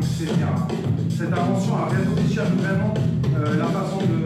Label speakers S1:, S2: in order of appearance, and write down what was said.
S1: etc. Cette invention a révolutionné vraiment euh, la façon de